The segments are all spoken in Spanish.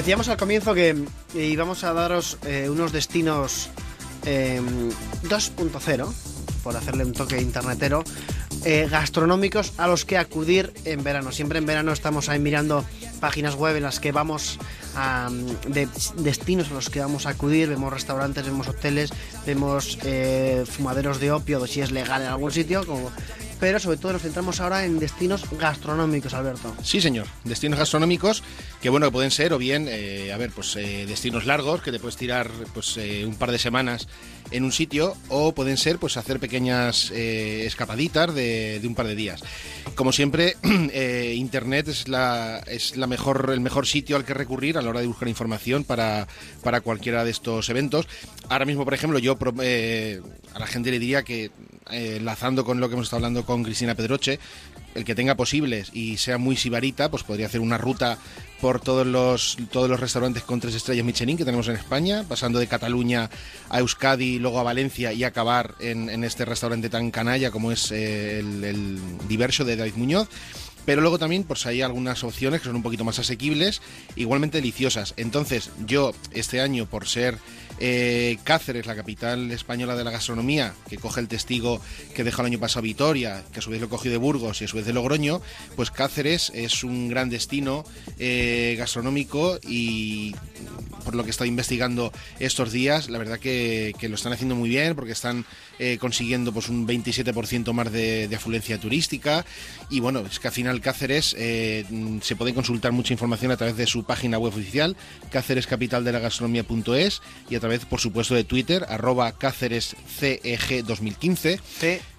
Decíamos al comienzo que íbamos a daros eh, unos destinos 2.0, em, por hacerle un toque internetero, eh, gastronómicos a los que acudir en verano. Siempre en verano estamos ahí mirando páginas web en las que vamos a, de destinos a los que vamos a acudir, vemos restaurantes, vemos hoteles, vemos eh, fumaderos de opio, si es legal en algún sitio, como pero sobre todo nos centramos ahora en destinos gastronómicos, Alberto. Sí, señor, destinos gastronómicos que bueno que pueden ser o bien, eh, a ver, pues eh, destinos largos que te puedes tirar pues eh, un par de semanas en un sitio o pueden ser pues hacer pequeñas escapaditas de, un par de días. Como siempre, internet es la es la mejor el mejor sitio al que recurrir a la hora de buscar información para para cualquiera de estos eventos. Ahora mismo, por ejemplo, yo a la gente le diría que enlazando con lo que hemos estado hablando con Cristina Pedroche, el que tenga posibles y sea muy sibarita, pues podría hacer una ruta por todos los, todos los restaurantes con tres estrellas Michelin que tenemos en España, pasando de Cataluña a Euskadi, luego a Valencia y acabar en, este restaurante tan canalla como es eh, el, el Diverso de David Muñoz. Pero luego también pues hay algunas opciones que son un poquito más asequibles, igualmente deliciosas. Entonces yo este año por ser eh, Cáceres, la capital española de la gastronomía, que coge el testigo que dejó el año pasado Vitoria, que a su vez lo cogió de Burgos y a su vez de Logroño, pues Cáceres es un gran destino eh, gastronómico y por lo que he estado investigando estos días, la verdad que, lo están haciendo muy bien porque están eh, consiguiendo pues un 27% más de, afluencia turística. Y bueno, es que al final Cáceres se puede consultar mucha información a través de su página web oficial, cácerescapitaldelagaastronomía.es y a través por supuesto, de Twitter, arroba Cáceres CEG 2015.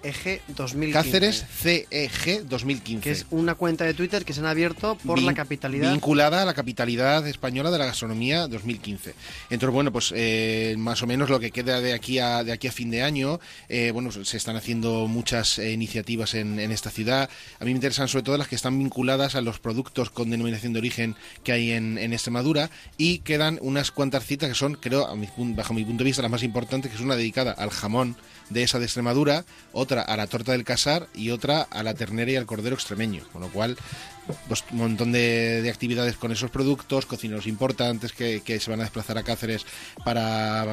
CEG 2015. Cáceres CEG 2015. Que es una cuenta de Twitter que se han abierto por la capitalidad. Vinculada a la capitalidad española de la gastronomía 2015. Entonces, bueno, pues eh, más o menos lo que queda de aquí a, de aquí a fin de año, eh, bueno, se están haciendo muchas eh, iniciativas en, esta ciudad. A mí me interesan sobre todo las que están vinculadas a los productos con denominación de origen que hay en, en Extremadura y quedan unas cuantas citas que son, creo, a mi bajo mi punto de vista, las más importantes, que es una dedicada al jamón de esa de Extremadura, otra a la torta del casar y otra a la ternera y al cordero extremeño. Con lo cual, pues, un montón de, actividades con esos productos, cocineros importantes que, se van a desplazar a Cáceres para,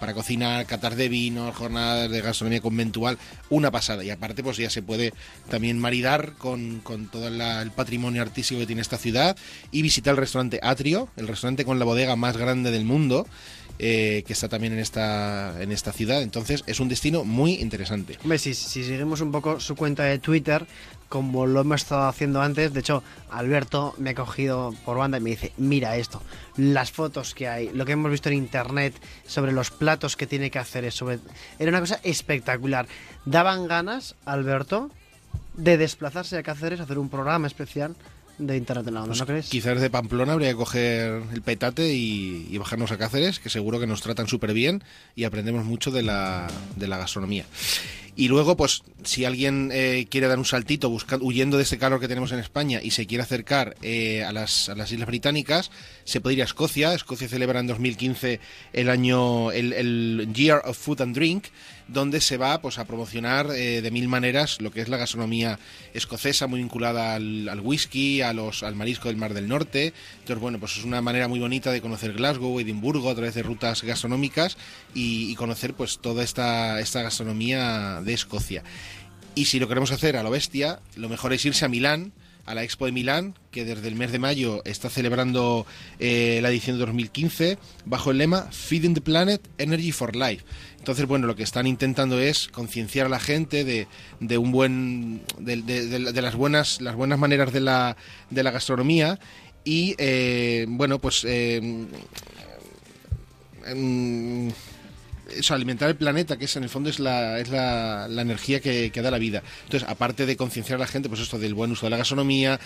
para cocinar, catar de vinos, jornadas de gastronomía conventual, una pasada. Y aparte, pues ya se puede también maridar con, con todo el patrimonio artístico que tiene esta ciudad y visitar el restaurante Atrio, el restaurante con la bodega más grande del mundo eh, que está también en esta, en esta ciudad. Entonces es un destino muy interesante. Si seguimos un poco su cuenta de Twitter, como lo hemos estado haciendo antes, de hecho, Alberto me ha cogido por banda y me dice, mira esto, las fotos que hay, lo que hemos visto en internet sobre los platos que tiene que hacer, sobre... era una cosa espectacular. Daban ganas, Alberto, de desplazarse a Cáceres hacer un programa especial de Internet en la Onda, ¿no pues crees? Quizás de Pamplona habría que coger el petate y, bajarnos a Cáceres, que seguro que nos tratan súper bien y aprendemos mucho de la, de la gastronomía. Y luego, pues, si alguien eh, quiere dar un saltito buscando, huyendo de este calor que tenemos en España y se quiere acercar eh, a, las, a las Islas Británicas, se puede ir a Escocia. Escocia celebra en 2015 el año, el Year of Food and Drink, donde se va pues, a promocionar eh, de mil maneras lo que es la gastronomía escocesa, muy vinculada al, whisky, a los, al marisco del Mar del Norte. Entonces, bueno, pues es una manera muy bonita de conocer Glasgow, Edimburgo, a través de rutas gastronómicas y, conocer pues toda esta, esta gastronomía de Escocia. Y si lo queremos hacer a lo bestia, lo mejor es irse a Milán, a la Expo de Milán, que desde el mes de mayo está celebrando eh, la edición de 2015 bajo el lema Feeding the Planet, Energy for Life. Entonces, bueno, lo que están intentando es concienciar a la gente de, de un buen, de, las buenas, las buenas maneras de la, de la gastronomía y, eh, bueno, pues eh, em, eso, alimentar el planeta, que es en el fondo es la, es la, la energía que, que, da la vida. Entonces, aparte de concienciar a la gente, pues esto del buen uso de la gastronomía,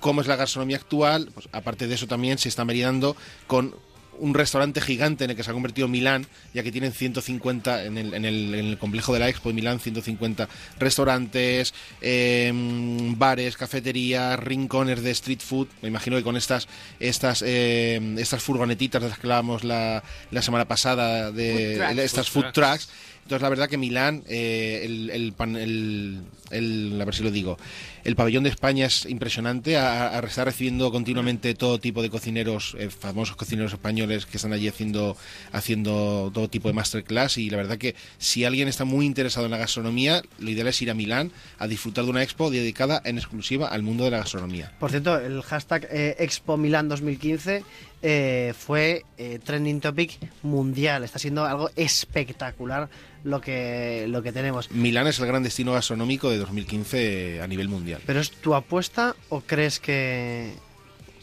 cómo es la gastronomía actual, pues aparte de eso también se está meridando con un restaurante gigante en el que se ha convertido Milán, ya que tienen 150 en el, en el, en el complejo de la Expo de Milán, 150 restaurantes, em, bares, cafeterías, rincones de street food. Me imagino que con estas estas em, estas furgonetitas de las que hablábamos la, la semana pasada, de estas food trucks Entonces, la verdad que Milán, eh, el, el, el- el- a ver si lo digo, el pabellón de España es impresionante, a, a- está recibiendo continuamente todo tipo de cocineros, eh, famosos cocineros españoles que están allí haciendo, haciendo todo tipo de masterclass y la verdad que si alguien está muy interesado en la gastronomía, lo ideal es ir a Milán a disfrutar de una expo dedicada en exclusiva al mundo de la gastronomía. Por cierto, el hashtag eh, Expo Milán 2015 eh, fue eh, trending topic mundial. Está siendo algo espectacular lo que, lo que tenemos. Milán es el gran destino gastronómico de 2015 a nivel mundial. ¿Pero es tu apuesta o crees que...?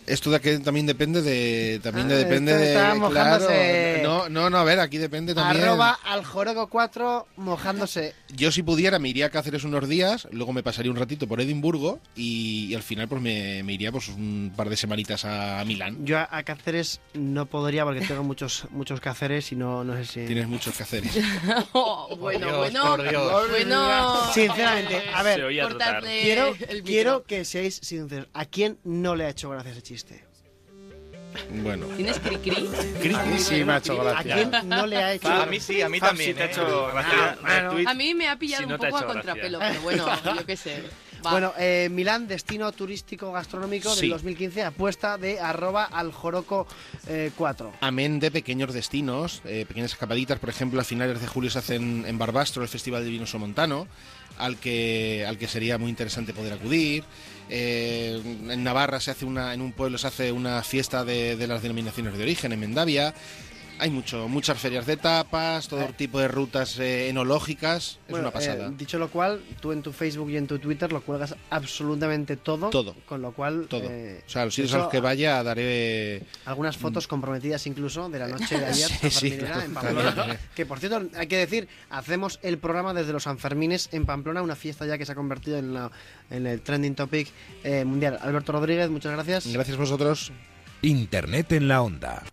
Esto de que también depende de también Ah, de- depende de está claro, mojándose. no no no a ver aquí depende también Arroba al Joroco 4 mojándose. yo si pudiera me iría a Cáceres unos días luego me pasaría un ratito por Edimburgo y, y al final pues me, me iría pues un par de semanitas a, Milán Yo a, a Cáceres no podría porque tengo muchos muchos Cáceres y no, no sé si... tienes muchos Cáceres Oh, bueno, Dios, bueno, por Dios. bueno. Sinceramente, a ver, quiero, el quiero que seáis sinceros. ¿A quién no le ha hecho gracia ese chiste? bueno ¿Tienes cri cri? Sí, me ha hecho ¿A gracia. quién no le ha hecho A mí sí, a mí también. sí te ha ¿eh? hecho gracia. A mí me ha pillado Si no un poco a hecho gracia. contrapelo, pero bueno, yo qué sé. Va. Bueno, eh, Milán, destino turístico gastronómico Sí. del 2015, apuesta de arroba al Joroco eh, 4. Amén de pequeños destinos, eh, pequeñas escapaditas, por ejemplo, a finales de julio se hace en, en Barbastro el Festival de Vino Somontano, al que, al que sería muy interesante poder acudir. Eh, en Navarra se hace una, en un pueblo se hace una fiesta de, de las denominaciones de origen, en Mendavia. Hay mucho, muchas ferias de tapas, todo tipo de rutas eh, enológicas. Es Bueno, una pasada. eh, dicho lo cual, tú en tu Facebook y en tu Twitter lo cuelgas absolutamente todo. Todo. Con lo cual. todo. eh, o sea, los sitios a los que vaya daré Algunas fotos comprometidas incluso de la noche de ayer, Sí, sí, claro, en Pamplona. también. Que por cierto, hay que decir, hacemos el programa desde los Sanfermines en Pamplona, una fiesta ya que se ha convertido en, la- en el trending topic eh, mundial. Alberto Rodríguez, muchas gracias. Gracias a vosotros. Internet en la onda.